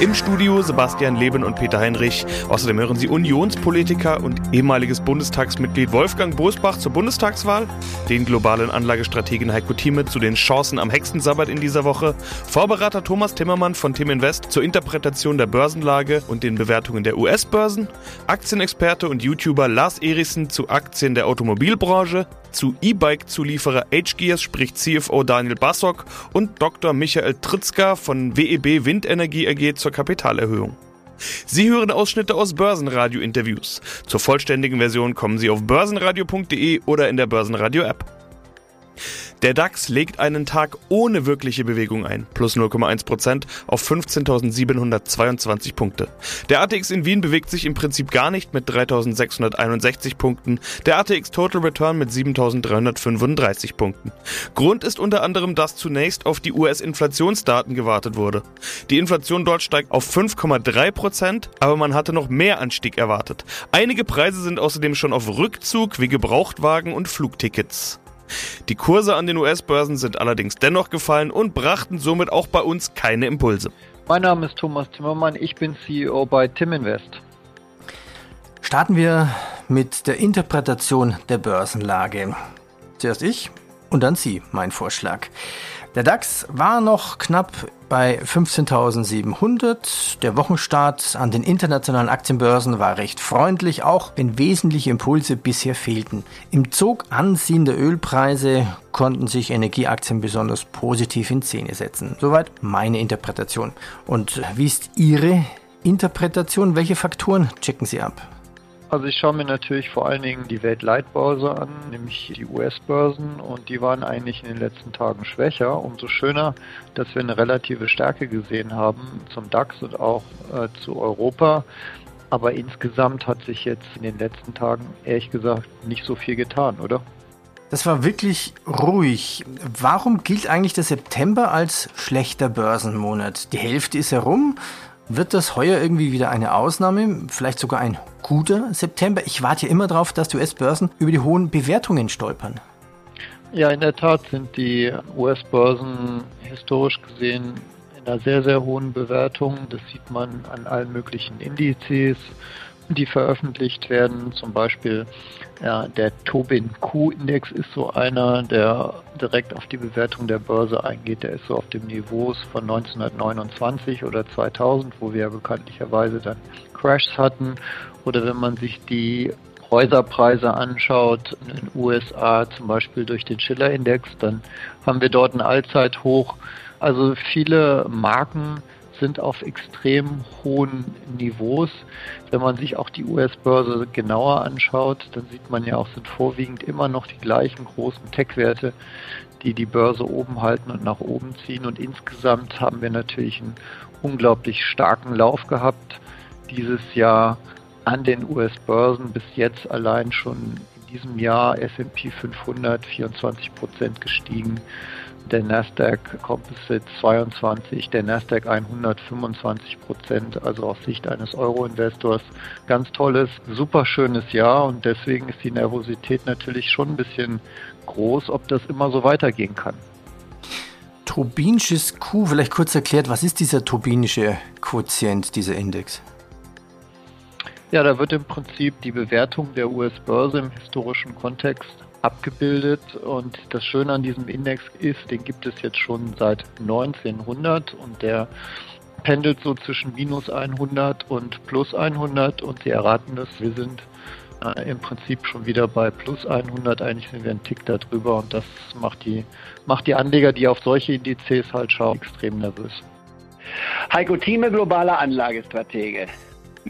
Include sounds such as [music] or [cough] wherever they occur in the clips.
Im Studio Sebastian Leben und Peter Heinrich. Außerdem hören Sie Unionspolitiker und ehemaliges Bundestagsmitglied Wolfgang Bosbach zur Bundestagswahl, den globalen Anlagestrategen Heiko Thieme zu den Chancen am Hexensabbat in dieser Woche, Vorberater Thomas Timmermann von Tim Invest zur Interpretation der Börsenlage und den Bewertungen der US-Börsen, Aktienexperte und YouTuber Lars Erichsen zu Aktien der Automobilbranche, zu E-Bike-Zulieferer H-Gears spricht CFO Daniel Bassock und Dr. Michael Tritzka von WEB Windenergie AG zur Kapitalerhöhung. Sie hören Ausschnitte aus Börsenradio-Interviews. Zur vollständigen Version kommen Sie auf börsenradio.de oder in der Börsenradio-App. Der DAX legt einen Tag ohne wirkliche Bewegung ein, plus 0,1% auf 15.722 Punkte. Der ATX in Wien bewegt sich im Prinzip gar nicht mit 3.661 Punkten, der ATX Total Return mit 7.335 Punkten. Grund ist unter anderem, dass zunächst auf die US-Inflationsdaten gewartet wurde. Die Inflation dort steigt auf 5,3%, aber man hatte noch mehr Anstieg erwartet. Einige Preise sind außerdem schon auf Rückzug wie Gebrauchtwagen und Flugtickets. Die Kurse an den US-Börsen sind allerdings dennoch gefallen und brachten somit auch bei uns keine Impulse. Mein Name ist Thomas Timmermann, ich bin CEO bei Tim Invest. Starten wir mit der Interpretation der Börsenlage. Zuerst ich und dann Sie, mein Vorschlag. Der DAX war noch knapp bei 15.700. Der Wochenstart an den internationalen Aktienbörsen war recht freundlich, auch wenn wesentliche Impulse bisher fehlten. Im Zug anziehender Ölpreise konnten sich Energieaktien besonders positiv in Szene setzen. Soweit meine Interpretation. Und wie ist Ihre Interpretation? Welche Faktoren checken Sie ab? Also ich schaue mir natürlich vor allen Dingen die Weltleitbörse an, nämlich die US-Börsen und die waren eigentlich in den letzten Tagen schwächer. Umso schöner, dass wir eine relative Stärke gesehen haben zum DAX und auch äh, zu Europa. Aber insgesamt hat sich jetzt in den letzten Tagen ehrlich gesagt nicht so viel getan, oder? Das war wirklich ruhig. Warum gilt eigentlich der September als schlechter Börsenmonat? Die Hälfte ist herum. Wird das heuer irgendwie wieder eine Ausnahme? Vielleicht sogar ein guter September? Ich warte ja immer darauf, dass die US-Börsen über die hohen Bewertungen stolpern. Ja, in der Tat sind die US-Börsen historisch gesehen in einer sehr, sehr hohen Bewertung. Das sieht man an allen möglichen Indizes die veröffentlicht werden. Zum Beispiel ja, der Tobin Q-Index ist so einer, der direkt auf die Bewertung der Börse eingeht. Der ist so auf dem Niveau von 1929 oder 2000, wo wir ja bekanntlicherweise dann Crashs hatten. Oder wenn man sich die Häuserpreise anschaut, in den USA zum Beispiel durch den Schiller-Index, dann haben wir dort ein Allzeithoch. Also viele Marken sind auf extrem hohen Niveaus. Wenn man sich auch die US-Börse genauer anschaut, dann sieht man ja auch, sind vorwiegend immer noch die gleichen großen Tech-Werte, die die Börse oben halten und nach oben ziehen. Und insgesamt haben wir natürlich einen unglaublich starken Lauf gehabt dieses Jahr an den US-Börsen. Bis jetzt allein schon in diesem Jahr S&P 500 24 Prozent gestiegen der Nasdaq Composite 22, der Nasdaq 125 Prozent, also aus Sicht eines Euro-Investors. Ganz tolles, super schönes Jahr und deswegen ist die Nervosität natürlich schon ein bisschen groß, ob das immer so weitergehen kann. Turbinisches Q, vielleicht kurz erklärt, was ist dieser turbinische Quotient, dieser Index? Ja, da wird im Prinzip die Bewertung der US-Börse im historischen Kontext abgebildet. Und das Schöne an diesem Index ist, den gibt es jetzt schon seit 1900 und der pendelt so zwischen minus 100 und plus 100 und Sie erraten das, wir sind äh, im Prinzip schon wieder bei plus 100, eigentlich sind wir einen Tick darüber und das macht die, macht die Anleger, die auf solche Indizes halt schauen, extrem nervös. Heiko Thieme, globaler Anlagestratege.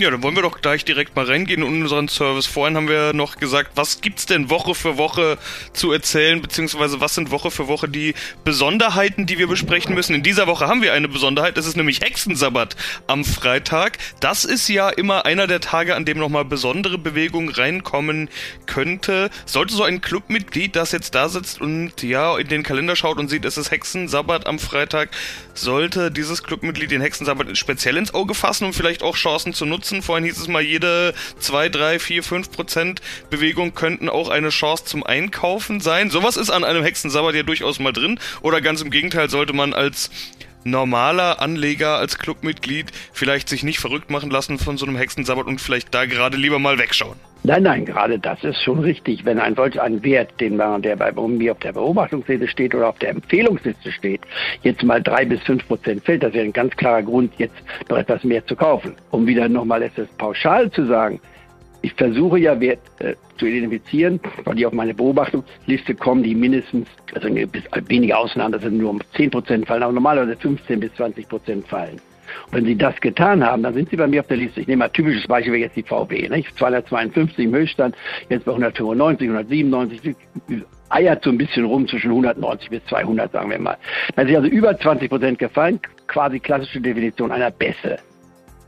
Ja, dann wollen wir doch gleich direkt mal reingehen in unseren Service. Vorhin haben wir noch gesagt, was gibt's denn Woche für Woche zu erzählen, beziehungsweise was sind Woche für Woche die Besonderheiten, die wir besprechen müssen. In dieser Woche haben wir eine Besonderheit, es ist nämlich Hexensabbat am Freitag. Das ist ja immer einer der Tage, an dem nochmal besondere Bewegung reinkommen könnte. Sollte so ein Clubmitglied, das jetzt da sitzt und ja in den Kalender schaut und sieht, es ist Hexensabbat am Freitag, sollte dieses Clubmitglied den Hexensabbat speziell ins Auge fassen, um vielleicht auch Chancen zu nutzen, nutzen. Vorhin hieß es mal, jede 2, 3, 4, 5 Prozent Bewegung könnten auch eine Chance zum Einkaufen sein. Sowas ist an einem Hexensabbat ja durchaus mal drin. Oder ganz im Gegenteil sollte man als normaler Anleger, als Clubmitglied vielleicht sich nicht verrückt machen lassen von so einem Hexensabbat und vielleicht da gerade lieber mal wegschauen. Nein, nein, gerade das ist schon richtig. Wenn ein solch ein Wert, den man, der bei mir auf der Beobachtungsliste steht oder auf der Empfehlungsliste steht, jetzt mal drei bis fünf Prozent fällt, das wäre ein ganz klarer Grund, jetzt noch etwas mehr zu kaufen. Um wieder nochmal etwas pauschal zu sagen, ich versuche ja Wert äh, zu identifizieren, weil die auf meine Beobachtungsliste kommen, die mindestens, also bis wenige Ausnahmen, das sind nur um 10 Prozent fallen, aber normalerweise 15 bis 20 Prozent fallen. Und wenn Sie das getan haben, dann sind Sie bei mir auf der Liste. Ich nehme mal ein typisches Beispiel wäre jetzt die VW. Nicht? 252 im Höchststand, jetzt bei 195, 197, eiert so ein bisschen rum zwischen 190 bis 200, sagen wir mal. Wenn Sie also über 20 Prozent gefallen, quasi klassische Definition einer Bässe.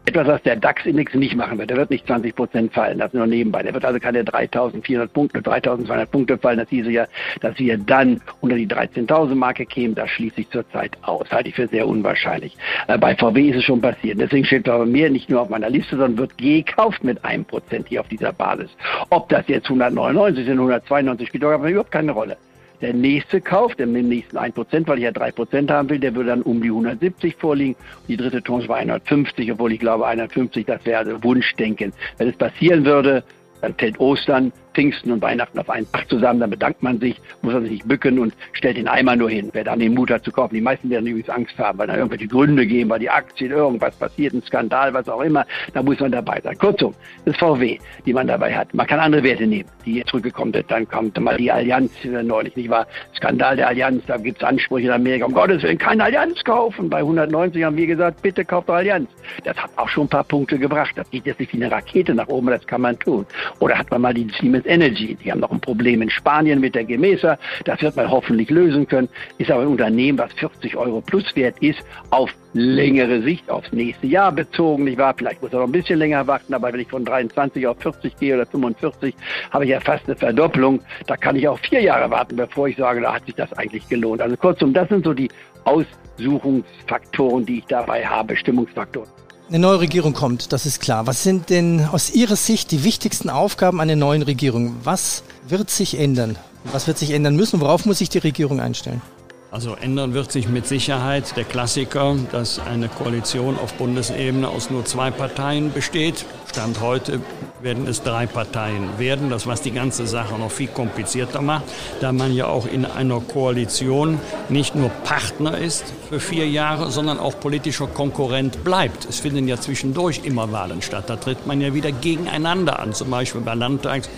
Etwas, was der DAX-Index nicht machen wird. Der wird nicht 20 Prozent fallen. Das nur nebenbei. Der wird also keine 3.400 Punkte, 3.200 Punkte fallen. Das hieße ja, dass wir dann unter die 13.000 Marke kämen. Das schließe ich zurzeit aus. Halte ich für sehr unwahrscheinlich. Äh, bei VW ist es schon passiert. Deswegen steht bei mir nicht nur auf meiner Liste, sondern wird gekauft mit einem Prozent hier auf dieser Basis. Ob das jetzt 199 sind, 192 spielt überhaupt keine Rolle. Der nächste Kauf, der mit dem nächsten 1%, weil ich ja 3% haben will, der würde dann um die 170 vorliegen. Die dritte Tranche war 150, obwohl ich glaube 150, das wäre Wunschdenken. Wenn es passieren würde, dann fällt Ostern, Pfingsten und Weihnachten auf einen Tag zusammen, dann bedankt man sich, muss man sich nicht bücken und stellt den Eimer nur hin. Wer dann den Mut hat zu kaufen, die meisten werden übrigens Angst haben, weil da irgendwelche Gründe geben, weil die Aktien, irgendwas passiert, ein Skandal, was auch immer, da muss man dabei sein. Kurzum, das VW, die man dabei hat. Man kann andere Werte nehmen, die jetzt zurückgekommen sind. Dann kommt mal die Allianz neulich, nicht wahr? Skandal der Allianz, da gibt es Ansprüche in Amerika, um Gottes Willen, keine Allianz kaufen. Bei 190 haben wir gesagt, bitte kauft Allianz. Das hat auch schon ein paar Punkte gebracht. Das geht jetzt nicht wie eine Rakete nach oben, das kann man tun. Oder hat man mal die Siemens Energy, die haben noch ein Problem in Spanien mit der Gemesa. Das wird man hoffentlich lösen können. Ist aber ein Unternehmen, was 40 Euro plus wert ist, auf längere Sicht, aufs nächste Jahr bezogen. Ich war, vielleicht muss er noch ein bisschen länger warten, aber wenn ich von 23 auf 40 gehe oder 45, habe ich ja fast eine Verdopplung. Da kann ich auch vier Jahre warten, bevor ich sage, da hat sich das eigentlich gelohnt. Also kurzum, das sind so die Aussuchungsfaktoren, die ich dabei habe, Stimmungsfaktoren. Eine neue Regierung kommt, das ist klar. Was sind denn aus Ihrer Sicht die wichtigsten Aufgaben einer neuen Regierung? Was wird sich ändern? Was wird sich ändern müssen? Worauf muss sich die Regierung einstellen? Also ändern wird sich mit Sicherheit der Klassiker, dass eine Koalition auf Bundesebene aus nur zwei Parteien besteht. Stand heute werden es drei Parteien werden, das was die ganze Sache noch viel komplizierter macht, da man ja auch in einer Koalition nicht nur Partner ist für vier Jahre, sondern auch politischer Konkurrent bleibt. Es finden ja zwischendurch immer Wahlen statt. Da tritt man ja wieder gegeneinander an, zum Beispiel bei Landtags-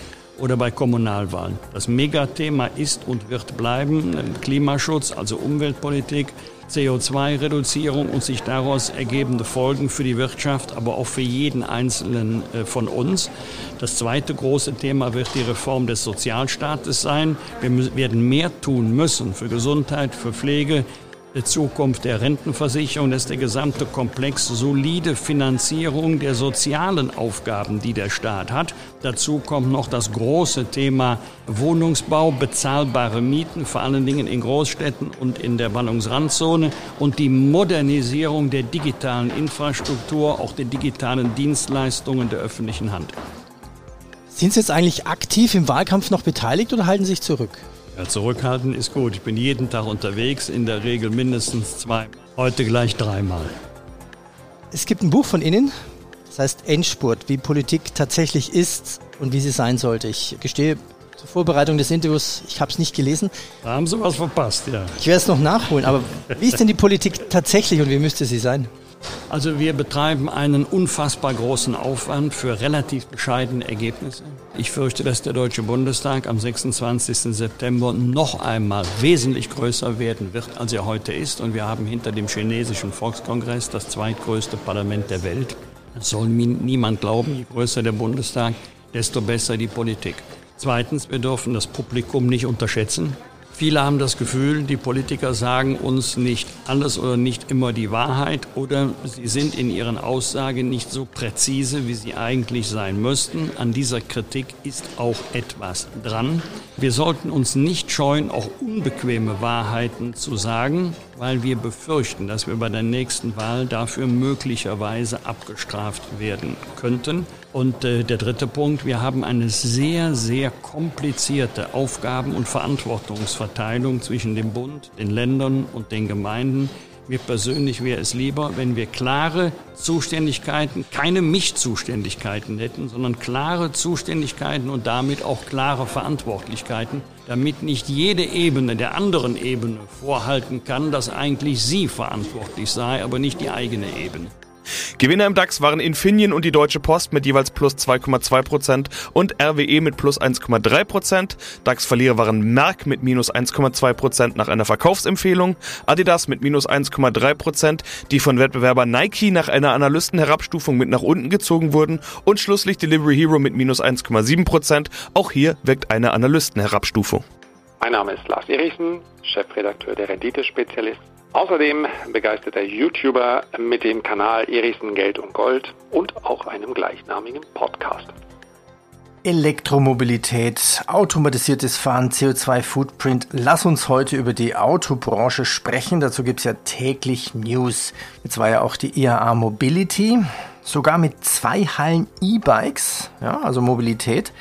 oder bei Kommunalwahlen. Das Megathema ist und wird bleiben Klimaschutz, also Umweltpolitik, CO2-Reduzierung und sich daraus ergebende Folgen für die Wirtschaft, aber auch für jeden Einzelnen äh, von uns. Das zweite große Thema wird die Reform des Sozialstaates sein. Wir werden mehr tun müssen für Gesundheit, für Pflege, Zukunft der Rentenversicherung, ist der gesamte Komplex solide Finanzierung der sozialen Aufgaben, die der Staat hat. Dazu kommt noch das große Thema Wohnungsbau, bezahlbare Mieten, vor allen Dingen in Großstädten und in der Ballungsrandzone und die Modernisierung der digitalen Infrastruktur, auch der digitalen Dienstleistungen der öffentlichen Hand. Sind Sie jetzt eigentlich aktiv im Wahlkampf noch beteiligt oder halten Sie sich zurück? Ja, zurückhalten ist gut. Ich bin jeden Tag unterwegs, in der Regel mindestens zwei, heute gleich dreimal. Es gibt ein Buch von Ihnen, das heißt Endspurt, wie Politik tatsächlich ist und wie sie sein sollte. Ich gestehe, zur Vorbereitung des Interviews, ich habe es nicht gelesen. Da haben Sie was verpasst, ja. Ich werde es noch nachholen, aber wie ist denn die Politik tatsächlich und wie müsste sie sein? Also wir betreiben einen unfassbar großen Aufwand für relativ bescheidene Ergebnisse. Ich fürchte, dass der Deutsche Bundestag am 26. September noch einmal wesentlich größer werden wird, als er heute ist. Und wir haben hinter dem chinesischen Volkskongress das zweitgrößte Parlament der Welt. Das soll niemand glauben, je größer der Bundestag, desto besser die Politik. Zweitens, wir dürfen das Publikum nicht unterschätzen. Viele haben das Gefühl, die Politiker sagen uns nicht alles oder nicht immer die Wahrheit oder sie sind in ihren Aussagen nicht so präzise, wie sie eigentlich sein müssten. An dieser Kritik ist auch etwas dran. Wir sollten uns nicht scheuen, auch unbequeme Wahrheiten zu sagen, weil wir befürchten, dass wir bei der nächsten Wahl dafür möglicherweise abgestraft werden könnten. Und äh, der dritte Punkt, wir haben eine sehr, sehr komplizierte Aufgaben- und Verantwortungsverteilung zwischen dem Bund, den Ländern und den Gemeinden. Mir persönlich wäre es lieber, wenn wir klare Zuständigkeiten, keine Mischzuständigkeiten hätten, sondern klare Zuständigkeiten und damit auch klare Verantwortlichkeiten, damit nicht jede Ebene der anderen Ebene vorhalten kann, dass eigentlich sie verantwortlich sei, aber nicht die eigene Ebene. Gewinner im DAX waren Infineon und die Deutsche Post mit jeweils plus 2,2% und RWE mit plus 1,3%. DAX-Verlierer waren Merck mit minus 1,2% nach einer Verkaufsempfehlung, Adidas mit minus 1,3%, die von Wettbewerber Nike nach einer Analystenherabstufung mit nach unten gezogen wurden und schlusslich Delivery Hero mit minus 1,7%. Auch hier wirkt eine Analystenherabstufung. Mein Name ist Lars Erichsen, Chefredakteur der Renditespezialist Außerdem begeisterter YouTuber mit dem Kanal Erichsen Geld und Gold und auch einem gleichnamigen Podcast. Elektromobilität, automatisiertes Fahren, CO2-Footprint. Lass uns heute über die Autobranche sprechen. Dazu gibt es ja täglich News. Jetzt war ja auch die IAA Mobility, sogar mit zwei Hallen E-Bikes, ja, also Mobilität.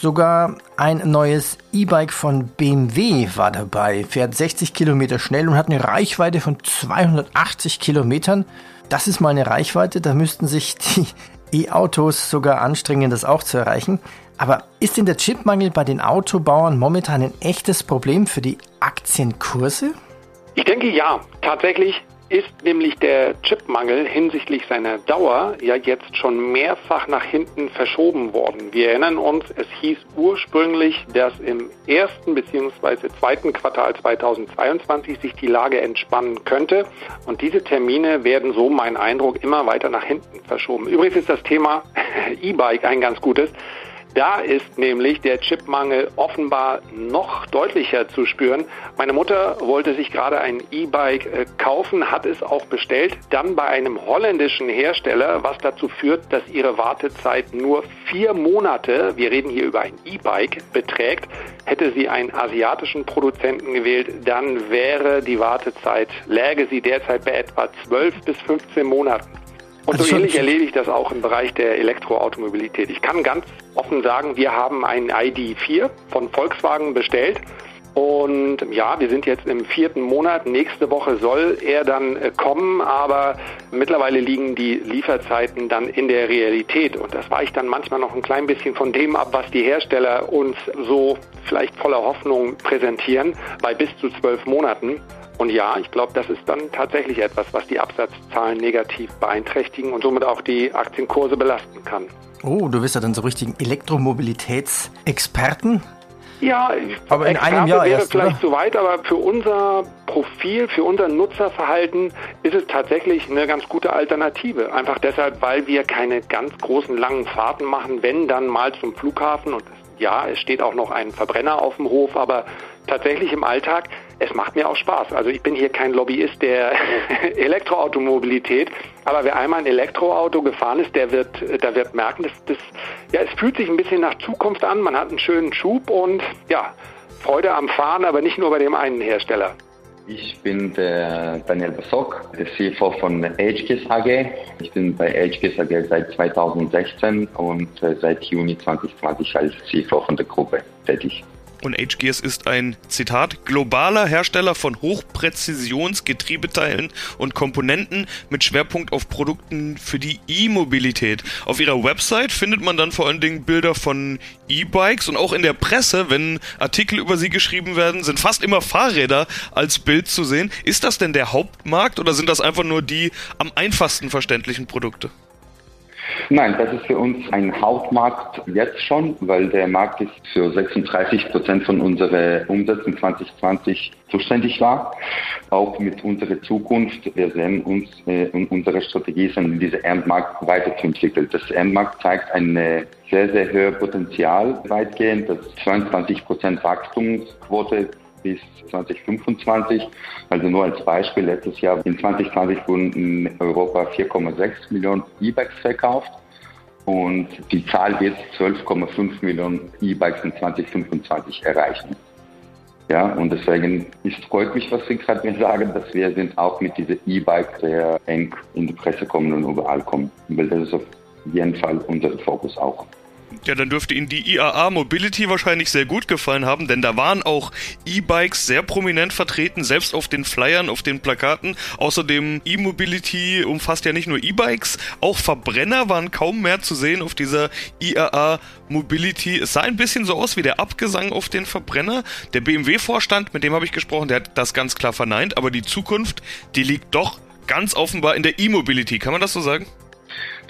Sogar ein neues E-Bike von BMW war dabei, fährt 60 Kilometer schnell und hat eine Reichweite von 280 Kilometern. Das ist mal eine Reichweite, da müssten sich die [laughs] E-Autos sogar anstrengen, das auch zu erreichen. Aber ist denn der Chipmangel bei den Autobauern momentan ein echtes Problem für die Aktienkurse? Ich denke ja. Tatsächlich ist nämlich der Chipmangel hinsichtlich seiner Dauer ja jetzt schon mehrfach nach hinten verschoben worden. Wir erinnern uns, es hieß ursprünglich, dass im ersten bzw. zweiten Quartal 2022 sich die Lage entspannen könnte. Und diese Termine werden so, mein Eindruck, immer weiter nach hinten verschoben. Übrigens ist das Thema [laughs] E-Bike ein ganz gutes. Da ist nämlich der Chipmangel offenbar noch deutlicher zu spüren. Meine Mutter wollte sich gerade ein E-Bike äh, kaufen, hat es auch bestellt, dann bei einem holländischen Hersteller, was dazu führt, dass ihre Wartezeit nur vier Monate, wir reden hier über ein E-Bike, beträgt. Hätte sie einen asiatischen Produzenten gewählt, dann wäre die Wartezeit, läge sie derzeit bei etwa 12 bis 15 Monaten. Und also so ähnlich erlebe ich das auch im Bereich der Elektroautomobilität. Ich kann ganz offen sagen, wir haben einen ID4 von Volkswagen bestellt. Und ja, wir sind jetzt im vierten Monat. Nächste Woche soll er dann äh, kommen, aber mittlerweile liegen die Lieferzeiten dann in der Realität. Und das weicht dann manchmal noch ein klein bisschen von dem ab, was die Hersteller uns so vielleicht voller Hoffnung präsentieren, bei bis zu zwölf Monaten. Und ja, ich glaube, das ist dann tatsächlich etwas, was die Absatzzahlen negativ beeinträchtigen und somit auch die Aktienkurse belasten kann. Oh, du bist ja dann so richtigen Elektromobilitätsexperten. Ja, aber in Experte einem Jahr wäre erst, vielleicht oder? zu weit, aber für unser Profil, für unser Nutzerverhalten ist es tatsächlich eine ganz gute Alternative. Einfach deshalb, weil wir keine ganz großen langen Fahrten machen, wenn dann mal zum Flughafen und ja, es steht auch noch ein Verbrenner auf dem Hof, aber tatsächlich im Alltag, es macht mir auch Spaß. Also ich bin hier kein Lobbyist der [laughs] Elektroautomobilität, aber wer einmal ein Elektroauto gefahren ist, der wird, der wird merken, dass das, ja, es fühlt sich ein bisschen nach Zukunft an. Man hat einen schönen Schub und ja, Freude am Fahren, aber nicht nur bei dem einen Hersteller. Ich bin der Daniel Basok, der CFO von HGIS AG. Ich bin bei HGIS AG seit 2016 und äh, seit Juni 2020 als CFO von der Gruppe tätig. Und HGS ist ein, Zitat, globaler Hersteller von Hochpräzisionsgetriebeteilen und Komponenten mit Schwerpunkt auf Produkten für die E-Mobilität. Auf ihrer Website findet man dann vor allen Dingen Bilder von E-Bikes und auch in der Presse, wenn Artikel über sie geschrieben werden, sind fast immer Fahrräder als Bild zu sehen. Ist das denn der Hauptmarkt oder sind das einfach nur die am einfachsten verständlichen Produkte? Nein, das ist für uns ein Hauptmarkt jetzt schon, weil der Markt ist für 36 Prozent von unseren Umsätzen 2020 zuständig war. Auch mit unserer Zukunft, wir sehen uns äh, und unsere Strategie ist, in diesem Endmarkt weiterzuentwickeln. Das Endmarkt zeigt eine sehr, sehr hohe Potenzial weitgehend, das 22 Prozent Wachstumsquote bis 2025. Also nur als Beispiel, letztes Jahr in 2020 wurden in Europa 4,6 Millionen E-Bikes verkauft und die Zahl wird 12,5 Millionen E-Bikes in 2025 erreichen. Ja, und deswegen ist, freut mich, was Sie gerade mir sagen, dass wir sind auch mit dieser E-Bike sehr eng in die Presse kommen und überall kommen. Weil das ist auf jeden Fall unser Fokus auch. Ja, dann dürfte Ihnen die IAA Mobility wahrscheinlich sehr gut gefallen haben, denn da waren auch E-Bikes sehr prominent vertreten, selbst auf den Flyern, auf den Plakaten. Außerdem E-Mobility umfasst ja nicht nur E-Bikes, auch Verbrenner waren kaum mehr zu sehen auf dieser IAA Mobility. Es sah ein bisschen so aus wie der Abgesang auf den Verbrenner. Der BMW-Vorstand, mit dem habe ich gesprochen, der hat das ganz klar verneint, aber die Zukunft, die liegt doch ganz offenbar in der E-Mobility. Kann man das so sagen?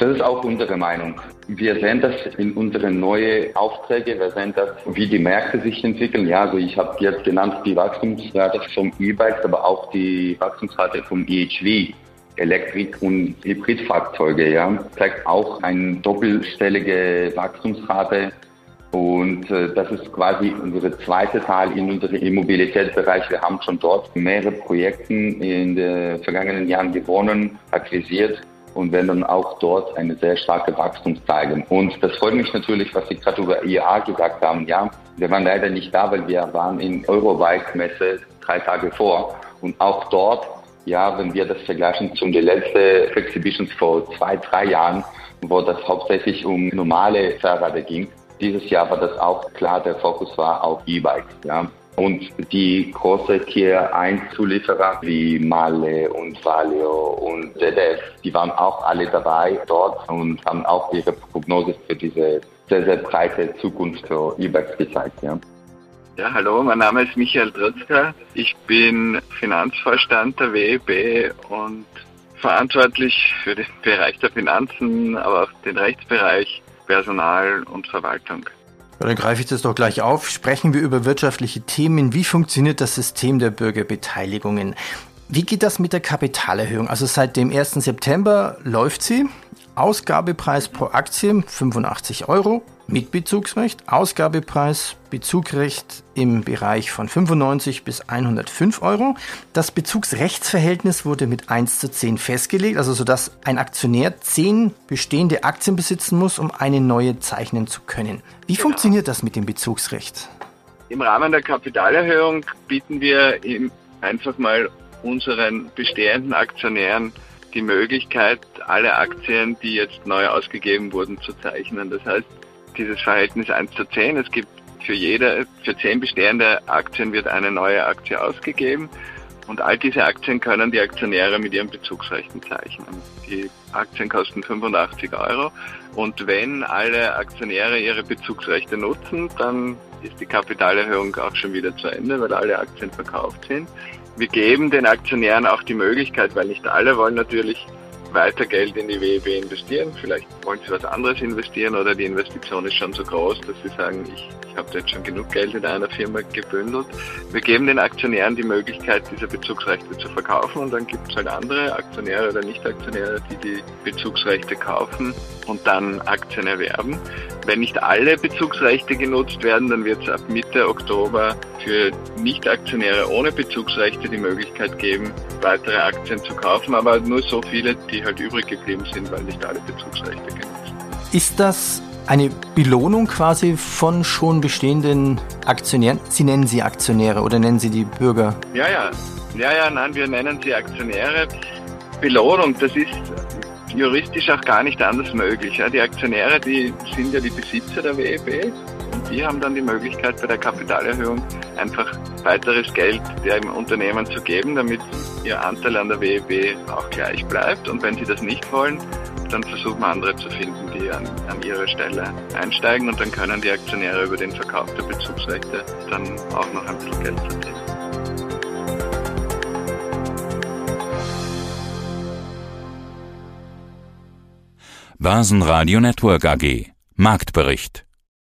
Das ist auch unsere Meinung. Wir sehen das in unseren neuen Aufträgen, wir sehen das, wie die Märkte sich entwickeln. Ja, also ich habe jetzt genannt die Wachstumsrate vom E-Bikes, aber auch die Wachstumsrate vom EHV. Elektrik- und Hybridfahrzeuge, ja, zeigt auch eine doppelstellige Wachstumsrate. Und äh, das ist quasi unsere zweite Teil in unserem E-Mobilitätsbereich. Wir haben schon dort mehrere Projekte in den vergangenen Jahren gewonnen, akquisiert und werden dann auch dort eine sehr starke Wachstum zeigen. Und das freut mich natürlich, was Sie gerade über IAA gesagt haben. Ja, wir waren leider nicht da, weil wir waren in Eurobike-Messe drei Tage vor. Und auch dort, ja, wenn wir das vergleichen zum der letzten Exhibitions vor zwei, drei Jahren, wo das hauptsächlich um normale Fahrräder ging. Dieses Jahr war das auch klar, der Fokus war auf E-Bikes. Ja. Und die große Tier 1 Zulieferer wie Male und Valeo und ZDF, die waren auch alle dabei dort und haben auch ihre Prognose für diese sehr, sehr breite Zukunft für E-Bikes gezeigt. Ja. Ja, hallo, mein Name ist Michael Drötzka. Ich bin Finanzvorstand der WEB und verantwortlich für den Bereich der Finanzen, aber auch den Rechtsbereich, Personal und Verwaltung. Ja, dann greife ich das doch gleich auf. Sprechen wir über wirtschaftliche Themen. Wie funktioniert das System der Bürgerbeteiligungen? Wie geht das mit der Kapitalerhöhung? Also seit dem 1. September läuft sie. Ausgabepreis pro Aktie 85 Euro mit Bezugsrecht. Ausgabepreis, Bezugrecht im Bereich von 95 bis 105 Euro. Das Bezugsrechtsverhältnis wurde mit 1 zu 10 festgelegt, also sodass ein Aktionär 10 bestehende Aktien besitzen muss, um eine neue zeichnen zu können. Wie genau. funktioniert das mit dem Bezugsrecht? Im Rahmen der Kapitalerhöhung bieten wir einfach mal unseren bestehenden Aktionären die Möglichkeit, alle Aktien, die jetzt neu ausgegeben wurden, zu zeichnen. Das heißt, dieses Verhältnis 1 zu 10, es gibt für jede, für 10 bestehende Aktien wird eine neue Aktie ausgegeben und all diese Aktien können die Aktionäre mit ihren Bezugsrechten zeichnen. Die Aktien kosten 85 Euro und wenn alle Aktionäre ihre Bezugsrechte nutzen, dann ist die Kapitalerhöhung auch schon wieder zu Ende, weil alle Aktien verkauft sind. Wir geben den Aktionären auch die Möglichkeit, weil nicht alle wollen natürlich weiter Geld in die WEB investieren. Vielleicht wollen sie was anderes investieren oder die Investition ist schon so groß, dass sie sagen, ich, ich habe jetzt schon genug Geld in einer Firma gebündelt. Wir geben den Aktionären die Möglichkeit, diese Bezugsrechte zu verkaufen und dann gibt es halt andere Aktionäre oder Nicht-Aktionäre, die die Bezugsrechte kaufen und dann Aktien erwerben. Wenn nicht alle Bezugsrechte genutzt werden, dann wird es ab Mitte Oktober für Nicht-Aktionäre ohne Bezugsrechte die Möglichkeit geben, weitere Aktien zu kaufen, aber nur so viele, die halt übrig geblieben sind, weil nicht alle Bezugsrechte genutzt. Ist das eine Belohnung quasi von schon bestehenden Aktionären? Sie nennen sie Aktionäre oder nennen Sie die Bürger? Ja, ja. Ja, ja, nein, wir nennen sie Aktionäre. Belohnung, das ist juristisch auch gar nicht anders möglich. Die Aktionäre, die sind ja die Besitzer der WEB und die haben dann die Möglichkeit bei der Kapitalerhöhung einfach weiteres Geld dem Unternehmen zu geben, damit ihr Anteil an der WEB auch gleich bleibt. Und wenn sie das nicht wollen, dann versuchen wir andere zu finden, die an, an ihre Stelle einsteigen und dann können die Aktionäre über den Verkauf der Bezugsrechte dann auch noch ein bisschen Geld verdienen. Basen Radio Network AG Marktbericht